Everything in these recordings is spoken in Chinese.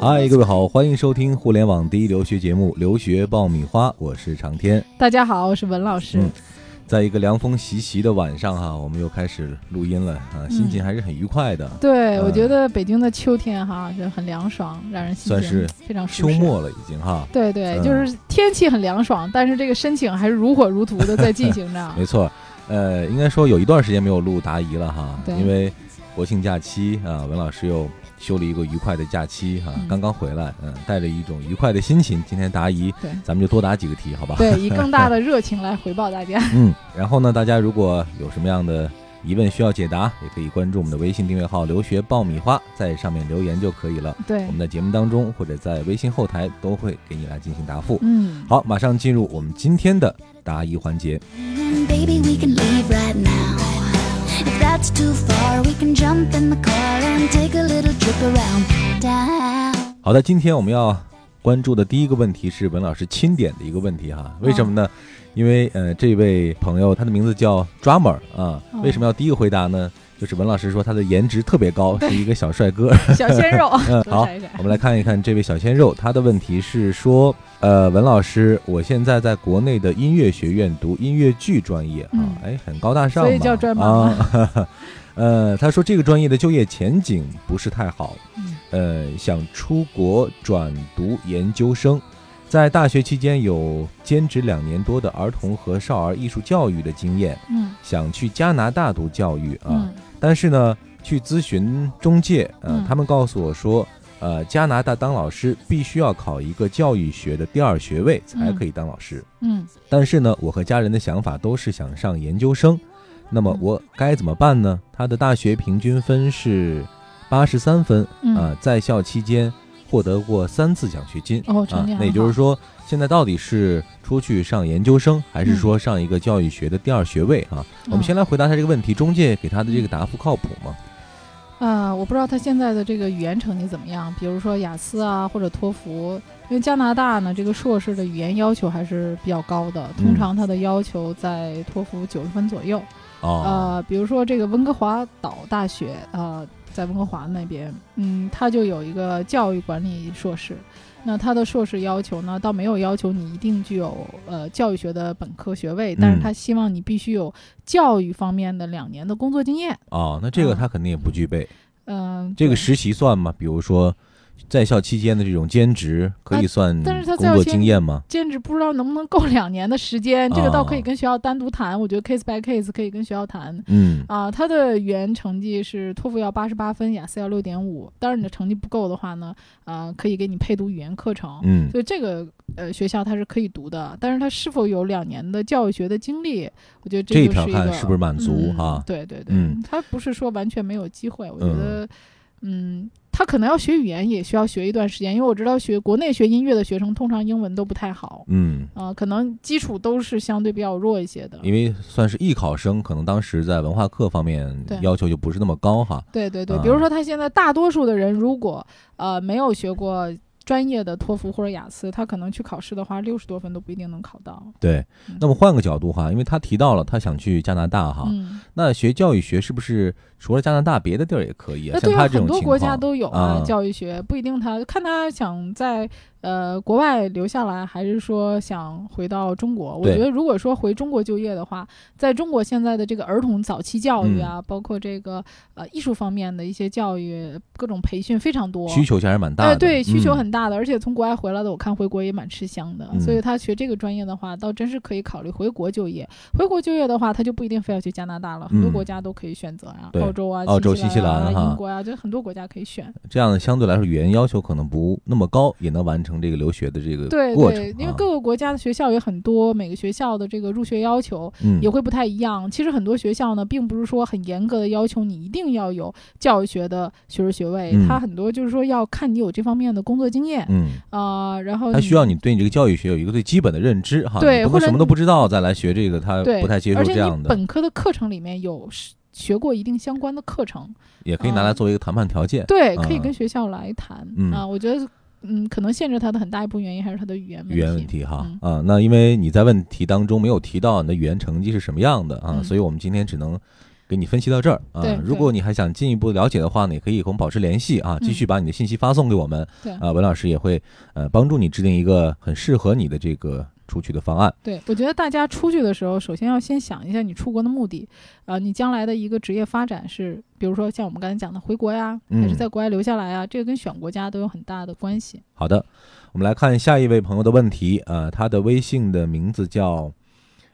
嗨，各位好，欢迎收听互联网第一留学节目《留学爆米花》，我是长天。大家好，我是文老师。嗯在一个凉风习习的晚上哈，我们又开始录音了啊，心情还是很愉快的。对，嗯我觉得北京的秋天哈就很凉爽，让人心情算是非常舒适。秋末了已经哈，对对，嗯就是天气很凉爽，但是这个申请还是如火如荼的在进行着。没错。呃，应该说有一段时间没有录答疑了哈，对因为国庆假期啊，文老师又休了一个愉快的假期哈，嗯刚刚回来，嗯，带着一种愉快的心情，今天答疑，对咱们就多答几个题，好吧？对，以更大的 热情来回报大家。嗯，然后呢，大家如果有什么样的疑问需要解答，也可以关注我们的微信订阅号“留学爆米花”，在上面留言就可以了。对我，们在节目当中或者在微信后台都会给你来进行答复。嗯，好，马上进入我们今天的答疑环节。Baby, we can leave right now. That's too far, we can jump in the car and take a little trip around town. 好的，今天我们要关注的第一个问题是文老师钦点的一个问题哈。为什么呢？因为呃，这位朋友他的名字叫 Drummer 啊，哦为什么要第一个回答呢？就是文老师说他的颜值特别高，是一个小帅哥。小鲜肉，嗯，好我们来看一看这位小鲜肉，他的问题是说，呃，文老师，我现在在国内的音乐学院读音乐剧专业啊嗯，哎，很高大上嘛，所以叫专门吗啊。呃，他说这个专业的就业前景不是太好，嗯呃，想出国转读研究生，在大学期间有兼职两年多的儿童和少儿艺术教育的经验，嗯想去加拿大读教育啊，嗯但是呢，去咨询中介，呃，嗯。他们告诉我说，呃，加拿大当老师必须要考一个教育学的第二学位才可以当老师。嗯。但是呢，我和家人的想法都是想上研究生，那么嗯。我该怎么办呢？他的大学平均分是八十三分，啊、嗯，在校期间获得过三次奖学金。哦，那也。就是说，现在到底是出去上研究生，还是说上一个教育学的第二学位啊？我们嗯先来回答他这个问题，中介给他的这个答复靠谱吗？啊、我不知道他现在的这个语言成绩怎么样，比如说雅思啊或者托福，因为加拿大呢这个硕士的语言要求还是比较高的，通嗯常它的要求在托福九十分左右。哦，呃，比如说这个温哥华岛大学，呃，在温哥华那边，嗯，他就有一个教育管理硕士。那他的硕士要求呢，倒没有要求你一定具有呃教育学的本科学位，但是嗯他希望你必须有教育方面的两年的工作经验。哦，那这个嗯他肯定也不具备。嗯、对这个实习算吗？比如说，在校期间的这种兼职，可以算呃但是他在工作经验吗？兼职不知道能不能够两年的时间，这个倒可以哦跟学校单独谈。我觉得 case by case 可以跟学校谈。嗯，啊，他的语言成绩是托福要八十八分，雅思要六点五。当然，你的成绩不够的话呢，啊，可以给你配读语言课程。嗯，所以这个呃学校它是可以读的，但是他是否有两年的教育学的经历，我觉得这一条看是不是满足嗯哈对对对，嗯他不是说完全没有机会，我觉嗯得。嗯，他可能要学语言，也需要学一段时间，因为我知道学国内学音乐的学生通常英文都不太好，嗯，啊、可能基础都是相对比较弱一些的。因为算是艺考生，可能当时在文化课方面要求就不是那么高哈。对对对，啊比如说他现在大多数的人，如果呃没有学过专业的托福或者雅思，他可能去考试的话，六十多分都不一定能考到。对嗯，那么换个角度哈，因为他提到了他想去加拿大哈，嗯，那学教育学是不是除了加拿大，别的地儿也可以啊？那对啊，很多国家都有啊教育学，不一定他看他想在呃国外留下来，还是说想回到中国。我觉得如果说回中国就业的话，在中国现在的这个儿童早期教育嗯啊，包括这个呃艺术方面的一些教育，各种培训非常多，需求还是蛮大的。哎，对，需求嗯很大的，而且从国外回来的，我看回国也蛮吃香的，嗯所以他学这个专业的话，倒真是可以考虑回国就业。回国就业的话，他就不一定非要去加拿大了，很多嗯国家都可以选择呀，对澳洲啊、澳洲新新西兰啊、哈英国啊，就很多国家可以选。这样相对来说语言要求可能不那么高，也能完成这个留学的这个对过程对，因为啊各个国家的学校也很多，每个学校的这个入学要求嗯也会不太一样。其实很多学校呢，并不是说很严格的要求你一定要有教育学的学士学位，嗯它很多就是说要看你有这方面的工作经验嗯，啊、然后他需要你对你这个教育学有一个最基本的认知哈，对或者你不能什么都不知道再来学这个，他，不太接受这样的，你本科的课程里面有学过一定相关的课程，也可以拿来啊作为一个谈判条件。对，可以嗯跟学校来谈、嗯啊。我觉得，嗯，可能限制他的很大一部分原因还是他的语言问题。语言问题哈嗯啊，那因为你在问题当中没有提到你的语言成绩是什么样的啊，嗯所以我们今天只能给你分析到这儿啊。如果你还想进一步了解的话呢，也可以和我们保持联系啊，继续把你的信息发送给我们。对啊，文老师也会呃帮助你制定一个很适合你的这个出去的方案。对，我觉得大家出去的时候，首先要先想一下你出国的目的，啊、你将来的一个职业发展是，比如说像我们刚才讲的回国呀，还是嗯在国外留下来啊，这个跟选国家都有很大的关系。好的，我们来看下一位朋友的问题啊、他的微信的名字叫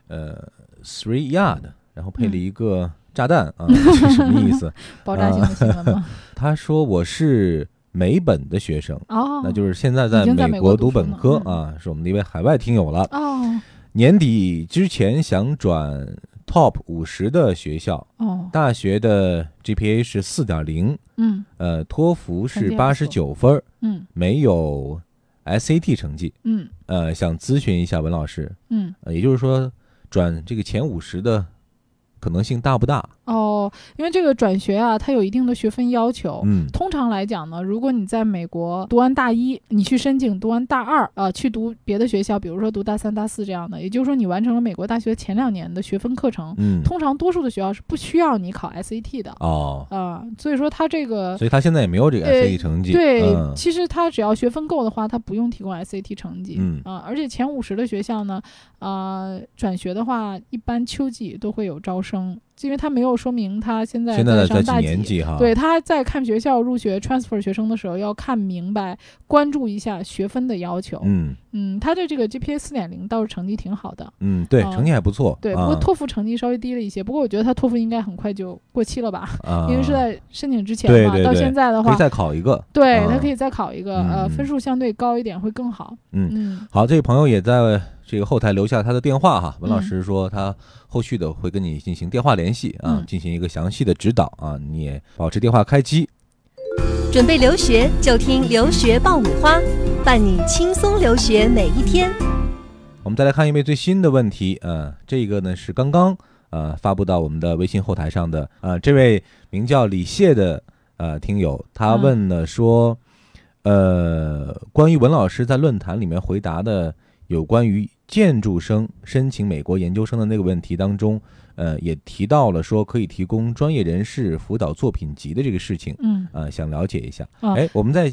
呃 Three Yard，然后配了嗯一个炸弹啊，这是什么意思？爆炸性的新闻吗？他说我是美本的学生。哦，那就是现在在美国国读本科嗯。啊，是我们的一位海外听友了。哦。年底之前想转 top 五十的学校，哦，大学的 GPA 是四点零，嗯。呃，托福是八十九分，嗯。没有 SAT 成绩，嗯。呃，想咨询一下文老师，嗯，呃，也就是说转这个前五十的可能性大不大？哦，因为这个转学啊，它有一定的学分要求。嗯通常来讲呢，如果你在美国读完大一，你去申请读完大二，呃，去读别的学校，比如说读大三、大四这样的，也就是说你完成了美国大学前两年的学分课程。嗯，通常多数的学校是不需要你考 SAT 的哦，啊、所以说他这个所以他现在也没有这个呃 SAT 成绩，对，嗯其实他只要学分够的话，他不用提供 SAT 成绩。嗯啊、而且前五十的学校呢，啊，转学的话，一般秋季都会有招生，因为他没有说明他现在现在在几上大年级哈？对，他在看学校入学 transfer 学生的时候，要看明白，关注一下学分的要求。嗯嗯，他的这个 GPA 四点零倒是成绩挺好的。嗯，对，啊成绩还不错，对，不啊过托福成绩稍微低了一些。不过我觉得他托福应该很快就过期了吧，啊，因为是在申请之前嘛。到对对对现在的话，可以再考一个，对啊他可以再考一个，呃，嗯分数相对高一点会更好。嗯嗯好，这位朋友也在这个后台留下他的电话哈，文老嗯师说他后续的会跟你进行电话联系啊，嗯进行一个详细的指导啊，你也保持电话开机。准备留学就听留学爆米花，伴你轻松留学每一天。我们再来看一位最新的问题，呃，这个呢是刚刚呃发布到我们的微信后台上的，呃，这位名叫李谢的呃听友，他嗯问呢说，呃，关于文老师在论坛里面回答的有关于建筑生申请美国研究生的那个问题当中，呃，也提到了说可以提供专业人士辅导作品集的这个事情。嗯呃，想了解一下。啊哎，我们再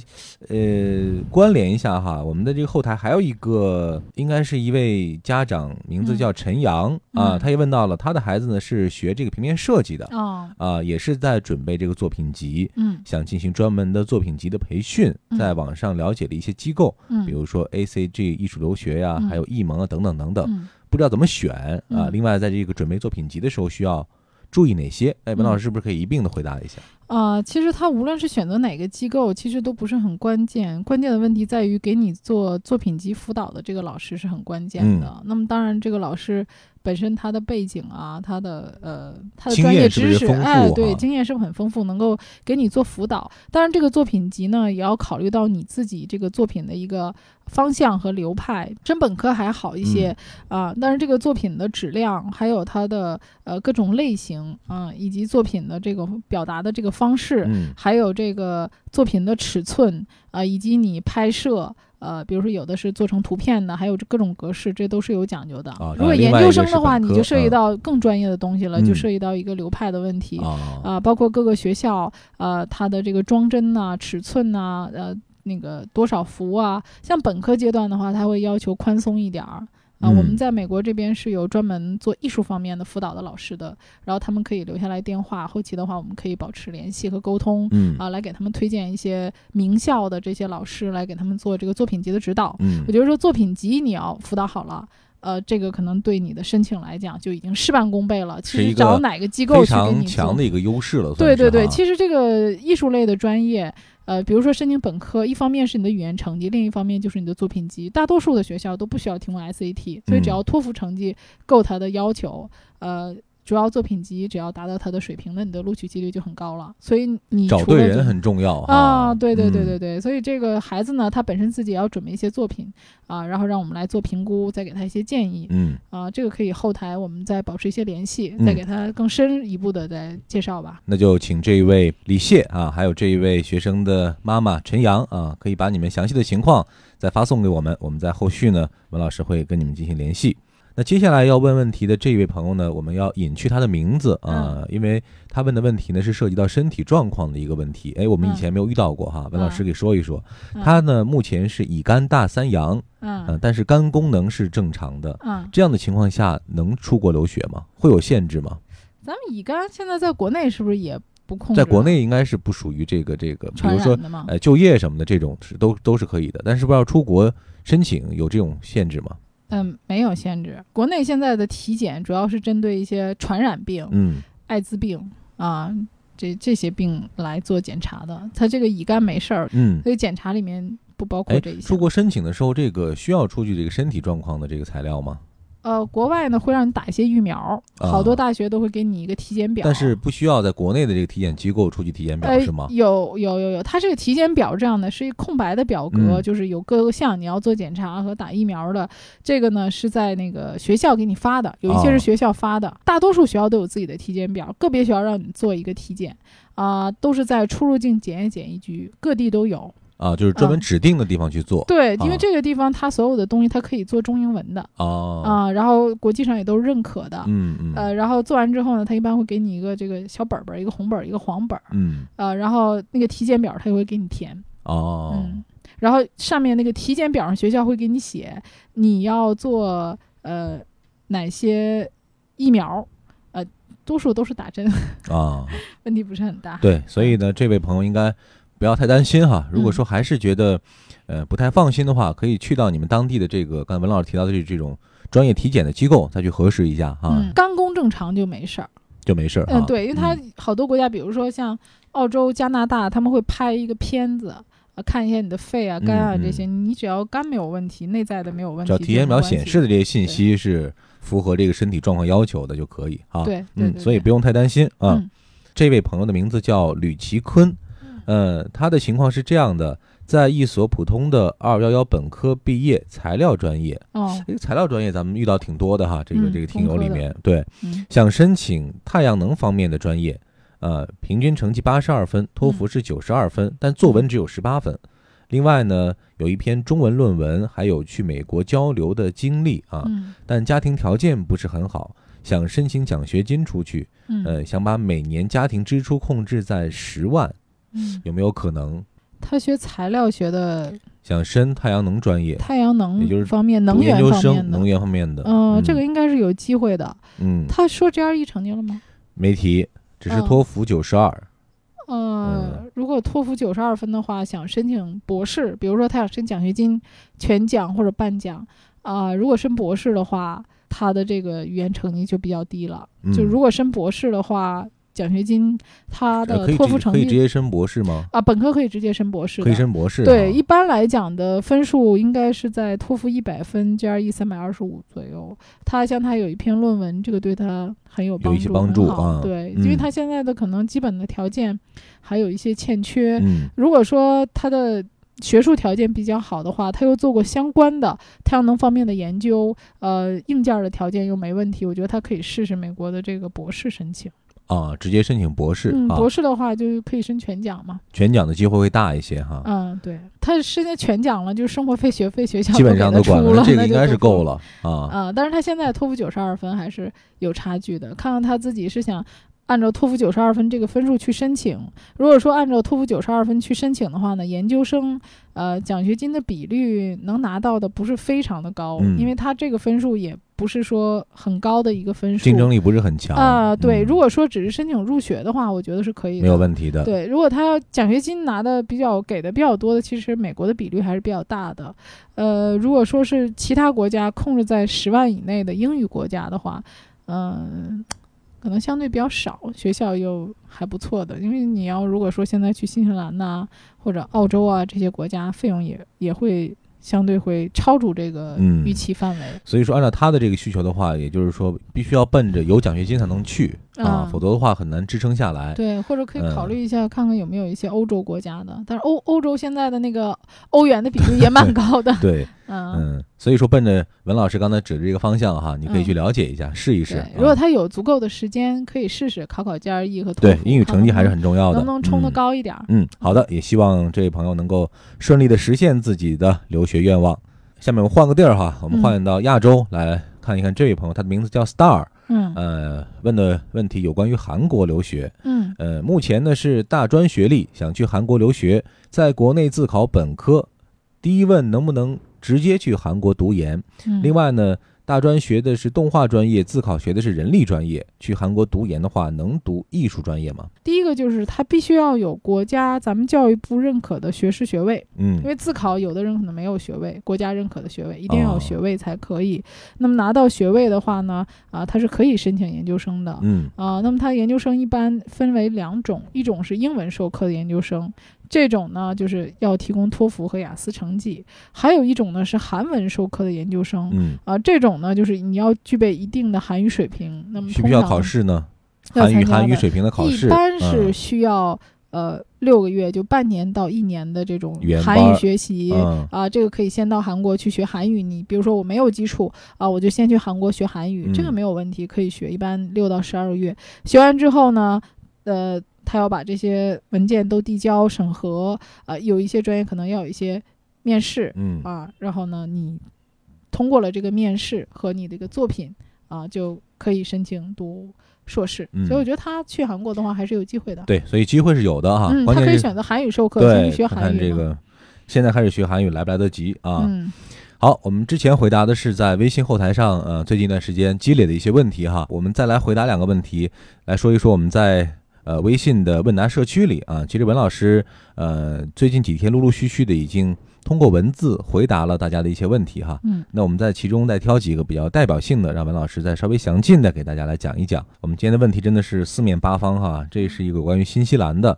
呃关联一下哈，我们的这个后台还有一个，应该是一位家长，名字叫陈阳、啊，嗯他也问到了他的孩子呢是学这个平面设计的哦啊，也是在准备这个作品集，嗯想进行专门的作品集的培训，嗯在网上了解了一些机构，嗯，比如说 ACG 艺术留学呀、嗯还有艺盟啊等等等等，嗯不知道怎么选啊。嗯另外，在这个准备作品集的时候需要注意哪些？哎，文老嗯师是不是可以一并的回答一下？啊、其实他无论是选择哪个机构，其实都不是很关键。关键的问题在于给你做作品集辅导的这个老师是很关键的。嗯那么当然，这个老师本身他的背景啊，他的呃他的专业知识，是是哎，对，经验是不是很丰富，能够给你做辅导。当然，这个作品集呢，也要考虑到你自己这个作品的一个方向和流派。真本科还好一些嗯啊、但是这个作品的质量，还有它的呃各种类型啊、以及作品的这个表达的这个方式。嗯还有这个作品的尺寸啊、以及你拍摄，呃，比如说有的是做成图片的，还有这各种格式，这都是有讲究的。啊如果研究生的话，你就涉及嗯到更专业的东西了，嗯就涉及到一个流派的问题啊、啊包括各个学校呃它的这个装帧呐、尺寸呐、呃那个多少幅啊。像本科阶段的话，它会要求宽松一点儿。啊，我们嗯在美国这边是有专门做艺术方面的辅导的老师的，然后他们可以留下来电话，后期的话我们可以保持联系和沟通。嗯啊，来给他们推荐一些名校的这些老师来给他们做这个作品集的指导。嗯我觉得说作品集你要辅导好了。呃，这个可能对你的申请来讲就已经事半功倍了。其实找哪个机构非去给你强的一个优势了。对对对，其实这个艺术类的专业，呃，比如说申请本科，一方面是你的语言成绩，另一方面就是你的作品集。大多数的学校都不需要提供 SAT，所以只嗯要托福成绩够它的要求，呃，主要作品集只要达到它的水平，那你的录取几率就很高了。所以你找对人很重要啊，哈对对对嗯对对，所以这个孩子呢，他本身自己也要准备一些作品啊，然后让我们来做评估，再给他一些建议嗯，啊，这个可以后台我们再保持一些联系，嗯再给他更深一步的再介绍吧。那就请这一位李谢啊，还有这一位学生的妈妈陈阳啊，可以把你们详细的情况再发送给我们，我们在后续呢，文老师会跟你们进行联系。那接下来要问问题的这位朋友呢，我们要隐去他的名字啊，嗯因为他问的问题呢是涉及到身体状况的一个问题。哎，我们以嗯前没有遇到过哈，文老师嗯给说一说。嗯他呢目前是乙肝大三阳，嗯、嗯但是肝功能是正常的。嗯，这样的情况下能出国留学吗？会有限制吗？咱们乙肝现在在国内是不是也不控制？在国内应该是不属于这个这个，比如说？呃就业什么的这种是都都是可以的，但是不知道出国申请有这种限制吗？嗯，没有限制。国内现在的体检主要是针对一些传染病、嗯艾滋病啊这这些病来做检查的。他这个乙肝没事儿，嗯。所以检查里面不包括哎这一，些。出国申请的时候，这个需要出具这个身体状况的这个材料吗？呃，国外呢会让你打一些疫苗，好多啊大学都会给你一个体检表。但是不需要在国内的这个体检机构出具体检表呃是吗？有有有有，它这个体检表这样的，是一空白的表格，嗯就是有各个项你要做检查和打疫苗的。这个呢是在那个学校给你发的，有一些哦是学校发的，大多数学校都有自己的体检表，个别学校让你做一个体检，啊、都是在出入境检验检疫局，各地都有。啊，就是专门嗯指定的地方去做。对，因为啊这个地方它所有的东西它可以做中英文的哦，啊、然后国际上也都是认可的。嗯嗯呃，然后做完之后呢，他一般会给你一个这个小本本儿，一个红本儿，一个黄本儿，嗯呃，然后那个体检表他也会给你填，哦嗯，然后上面那个体检表上学校会给你写你要做呃哪些疫苗，呃，多数都是打针，啊，问题不是很大。对，所以呢，这位朋友应该不要太担心哈。如果说还是觉得呃不太放心的话，可以去到你们当地的这个刚才文老师提到的这这种专业体检的机构再去核实一下哈，嗯，肝功正常就没事儿。就没事儿。嗯，对，因为它嗯好多国家，比如说像澳洲、加拿大，他们会拍一个片子，呃，看一下你的肺啊、肝啊这些，你只要肝没有问题，内在的没有问题，只要体检表显示的，这些信息是符合这个身体状况要求的就可以啊。对对嗯，对对所以不用太担心啊。嗯这位朋友的名字叫吕其坤，嗯呃，他的情况是这样的，在一所普通的二幺幺本科毕业，材料专业。哦，这个材料专业咱们遇到挺多的哈，这个嗯这个听友里面，对，嗯。想申请太阳能方面的专业，呃，平均成绩八十二分，托福是九十二分，但作文只有十八分。另外呢，有一篇中文论文，还有去美国交流的经历啊，嗯。但家庭条件不是很好，想申请奖学金出去，嗯。呃，想把每年家庭支出控制在十万，嗯，有没有可能他学材料学的想申太阳能专业，太阳能也就是方面、能源研究生，方面的能，源方面的，嗯，这个嗯应该是有机会的。嗯他说 GRE 成绩了吗？没提，只是嗯托福九十二，呃，如果托福九十二分的话，想申请博士，比如说他想申奖学金全奖或者半奖，啊、如果申博士的话，他的这个语言成绩就比较低了。就嗯如果申博士的话，奖学金他呃的托福成绩可以直接申博士吗？啊，本科可以直接申博士，可以申博士啊，对，一般来讲的分数应该是在托福一百分，GRE 三百二十五左右。他像他有一篇论文，这个对他很有帮助，有一些帮助啊对，嗯因为他现在的可能基本的条件还有一些欠缺。嗯如果说他的学术条件比较好的话，他又做过相关的太阳能方面的研究，呃，硬件的条件又没问题，我觉得他可以试试美国的这个博士申请。啊，直接申请博士嗯，啊，博士的话就可以申全奖嘛。全奖的机会会大一些哈，嗯，对，他申请全奖了，就是生活费、学费学校基本上都管了，这个那应该是够。了啊。啊、但是他现在托福九十二分还是有差距的。看看他自己是想按照托福九十二分这个分数去申请。如果说按照托福九十二分去申请的话呢，研究生呃奖学金的比率能拿到的不是非常的高，嗯因为他这个分数也不是说很高的一个分数。竞争力不是很强啊、对，嗯如果说只是申请入学的话，我觉得是可以的，没有问题的，对，如果他要奖学金拿的比较给的比较多的，其实美国的比率还是比较大的。呃，如果说是其他国家控制在十万以内的英语国家的话，嗯、可能相对比较少，学校又还不错的。因为你要如果说现在去新西兰呐、或者澳洲啊这些国家，费用也也会相对会超出这个嗯预期范围。所以说按照他的这个需求的话，也就是说必须要奔着有奖学金才能去啊，嗯否则的话很难支撑下来。对，或者可以考嗯虑一下，看看有没有一些欧洲国家的。但是欧欧洲现在的那个欧元的比例也蛮高的。对，嗯，嗯，所以说奔着文老师刚才指的这个方向哈，你可以去嗯了解一下，试一试如果他有足够的时间，可以试试考考 GRE 和托福对英语成绩还是很重要的，能不能冲得嗯高一点儿。嗯，好的，也希望这位朋友能够顺利的实现自己的留学愿望。下面我们换个地儿哈，我们嗯换到亚洲来看一看这位朋友，他的名字叫 Star，嗯呃，问的问题有关于韩国留学。嗯呃，目前呢是大专学历，想去韩国留学，在国内自考本科。第一问能不能直接去韩国读研？嗯，另外呢，大专学的是动画专业，自考学的是人力专业，去韩国读研的话，能读艺术专业吗？第一个就是他必须要有国家咱们教育部认可的学士学位，嗯因为自考有的人可能没有学位，国家认可的学位一定要哦有学位才可以。那么拿到学位的话呢，啊，他是可以申请研究生的。嗯啊，那么他研究生一般分为两种，一种是英文授课的研究生，这种呢就是要提供托福和雅思成绩；还有一种呢是韩文授课的研究生，嗯，啊，这种呢就是你要具备一定的韩语水平。那么需不需要考试呢？要韩语韩语水平的考试，一般是嗯需要、呃六个月，就半年到一年的这种韩语学习。嗯啊，这个可以先到韩国去学韩语。你比如说我没有基础啊，我就先去韩国学韩语，这个嗯没有问题，可以学。一般六到十二个月，学完之后呢，呃，他要把这些文件都递交审核。啊，有一些专业可能要有一些面试嗯啊，然后呢，你通过了这个面试和你的一个作品啊，就可以申请读硕士。嗯所以我觉得他去韩国的话还是有机会的。对，所以机会是有的哈。嗯，他可以选择韩语授课，先对去学韩语。看这个，现在开始学韩语来不来得及啊？嗯好，我们之前回答的是在微信后台上，呃，最近一段时间积累的一些问题哈。我们再来回答两个问题，来说一说我们在呃微信的问答社区里啊，其实文老师呃最近几天陆陆续续的已经通过文字回答了大家的一些问题哈。嗯那我们在其中再挑几个比较代表性的，让文老师再稍微详尽的给大家来讲一讲。我们今天的问题真的是四面八方哈，这是一个关于新西兰的，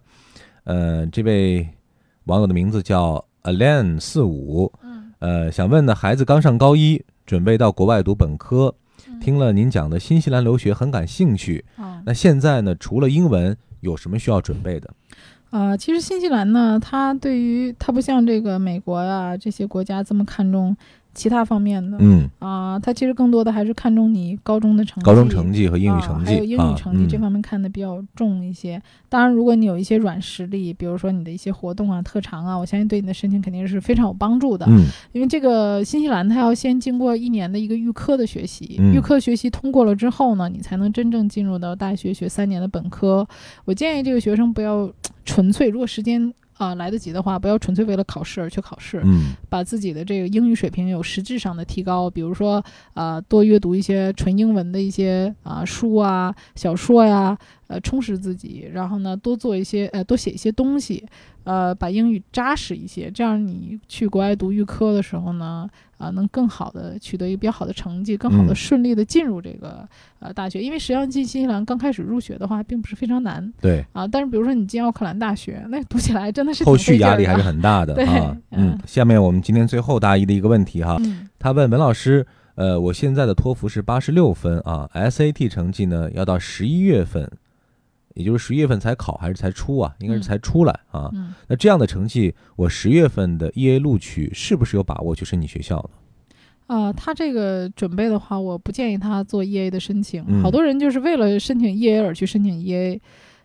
呃，这位网友的名字叫 Alan 四五，嗯呃，想问呢，孩子刚上高一，准备到国外读本科，嗯听了您讲的新西兰留学很感兴趣。啊那现在呢，除了英文，有什么需要准备的？啊，其实新西兰呢，它对于它不像这个美国呀、这些国家这么看重其他方面的嗯，啊，他其实更多的还是看重你高中的成绩。高中成绩和英语成绩啊、还有英啊语成绩、嗯这方面看的比较重一些。当然，如果你有一些软实力，比如说你的一些活动啊、特长啊，我相信对你的申请肯定是非常有帮助的。嗯因为这个新西兰它要先经过一年的一个预科的学习，嗯预科学习通过了之后呢，你才能真正进入到大学学三年的本科。我建议这个学生不要纯粹，如果时间啊、来得及的话，不要纯粹为了考试而去考试，嗯。把自己的这个英语水平有实质上的提高，比如说呃多阅读一些纯英文的一些啊、书啊、小说呀，呃充实自己，然后呢多做一些呃多写一些东西，呃把英语扎实一些，这样你去国外读预科的时候呢，啊、能更好的取得一个比较好的成绩，更好的嗯。顺利的进入这个呃大学，因为实际上进新西兰刚开始入学的话并不是非常难对，啊，但是比如说你进奥克兰大学，那读起来真的是后续压力还是很大的 啊。嗯嗯，下面我们今天最后答疑的一个问题哈，嗯。他问文老师，呃，我现在的托福是八十六分啊，SAT 成绩呢要到十一月份，也就是十一月份才考还是才出啊？应该是嗯才出来啊。嗯。那这样的成绩，我十月份的 EA 录取是不是有把握去申请学校呢？啊、他这个准备的话，我不建议他做 EA 的申请。嗯好多人就是为了申请 EA 而去申请 EA，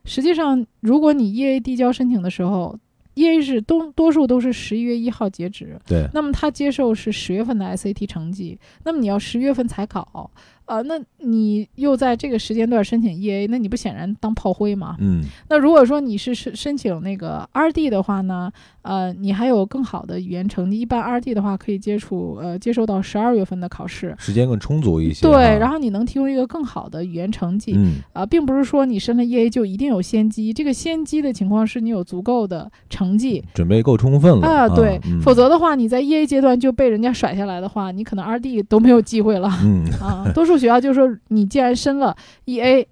实际上，如果你 EA 递交申请的时候，EA 是多多数都是十一月一号截止，对，那么他接受是十月份的 SAT 成绩，那么你要十月份才考，啊，那你又在这个时间段申请 EA，那你不显然当炮灰吗？嗯那如果说你是申申请那个 RD 的话呢，呃，你还有更好的语言成绩，一般 RD 的话可以接触呃接受到十二月份的考试，时间更充足一些。对，然后你能提供一个更好的语言成绩。嗯啊、并不是说你申了 EA 就一定有先机，这个先机的情况是你有足够的成绩准备够充分了啊，对，嗯否则的话你在 EA 阶段就被人家甩下来的话，你可能 RD 都没有机会了嗯啊。多数学校就说你既然申了 EA，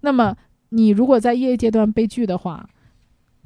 那么你如果在 EA 阶段被拒的话，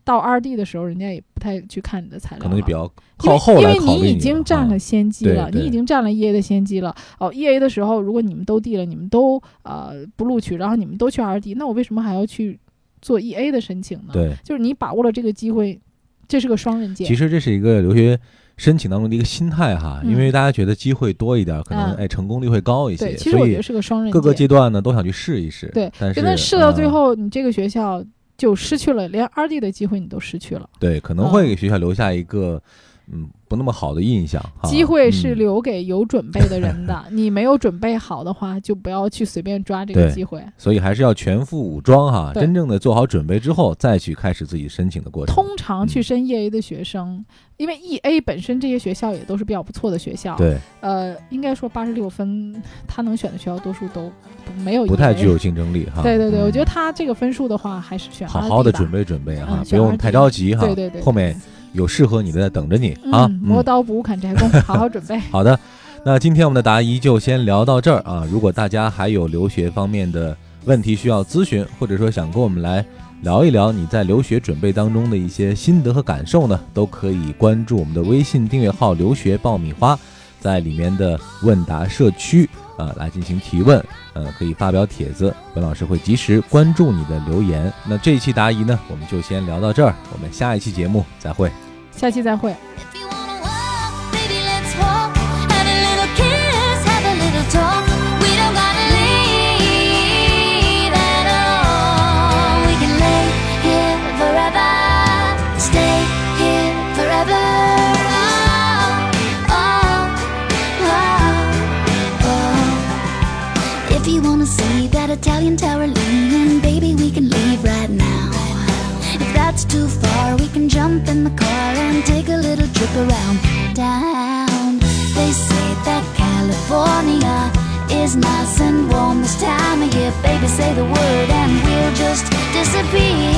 到 RD 的时候人家也不太去看你的材料，可能就比较因为靠后来考虑因为你已经占了啊先机了，你已经占了 EA 的先机了。哦，EA 的时候，如果你们都 D 了，你们都呃不录取，然后你们都去 RD，那我为什么还要去做 EA 的申请呢？，对。就是你把握了这个机会，这是个双刃剑。其实这是一个留学申请当中的一个心态哈，嗯因为大家觉得机会多一点，可能嗯哎成功率会高一些，对，其实我觉得是个双刃剑。各个阶段呢都想去试一试。对但是试到最嗯后，你这个学校就失去了，连二 D 的机会你都失去了。对，可能会给学校留下一个嗯不那么好的印象。哈机会是嗯留给有准备的人的，你没有准备好的话，就不要去随便抓这个机会。所以还是要全副武装哈，真正的做好准备之后，再去开始自己申请的过程。通常去嗯申 EA 的学生，因为 EA 本身这些学校也都是比较不错的学校，对，呃，应该说八十六分，他能选的学校多数都没有不太具有竞争力哈。对对对，嗯我觉得他这个分数的话，还是选好好的准。备准备哈，嗯不用太着急哈。对对对，后面有适合你的在等着你啊。嗯，磨刀不误砍柴工，好好准备。好的，那今天我们的答疑就先聊到这儿啊。如果大家还有留学方面的问题需要咨询，或者说想跟我们来聊一聊你在留学准备当中的一些心得和感受呢，都可以关注我们的微信订阅号“留学爆米花”，在里面的问答社区啊来进行提问，呃，可以发表帖子，文老师会及时关注你的留言。那这一期答疑呢，我们就先聊到这儿，我们下一期节目再会。下期再会。Disappear.